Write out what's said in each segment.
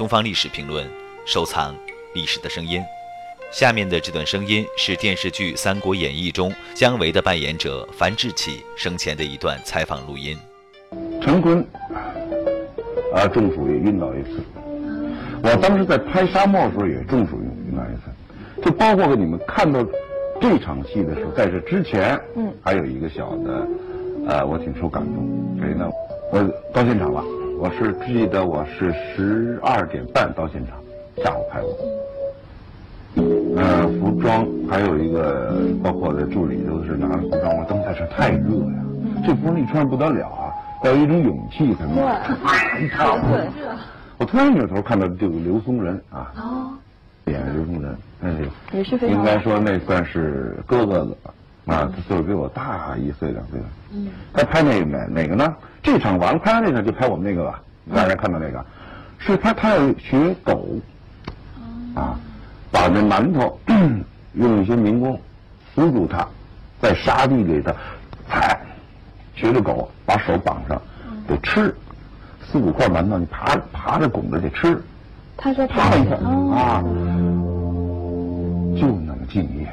东方历史评论》，收藏历史的声音。下面的这段声音是电视剧《三国演义》中姜维的扮演者樊志起生前的一段采访录音。陈坤，啊，中暑也晕倒一次。我当时在拍沙漠的时候也中暑晕倒一次。就包括你们看到这场戏的时候，在这之前，嗯，还有一个小的，呃，我挺受感动。所以呢？我到现场了。我是记得我是十二点半到现场，下午拍的。呃，服装还有一个，包括我的助理都是拿着服装。我当时在这太热呀，这服装一穿不得了啊，要有一种勇气才能。对，太热。我突然扭头看到这个刘松仁啊，演刘松仁，那是也是非常。应该说那算是哥哥了啊，他岁数比我大一岁两岁。嗯。他拍那哪哪个呢？这场完了，拍完那场就拍我们那个吧。大家看到那个，是他他要学狗，啊。把那馒头 用一些民工扶住他，在沙地里头踩，学着狗把手绑上，得吃四五块馒头，你爬爬着拱着去吃。他说爬着啊，就那么敬业。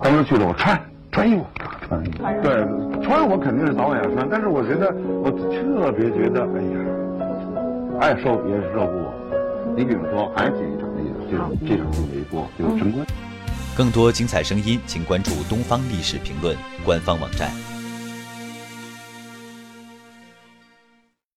当时去了，我穿穿衣服，穿衣服。对，穿我肯定是早晚要穿，但是我觉得我特别觉得，哎呀，爱受也是受不我。你比如说，还举一场例子，这这场就没播，就是陈坤。更多精彩声音，请关注东方历史评论官方网站。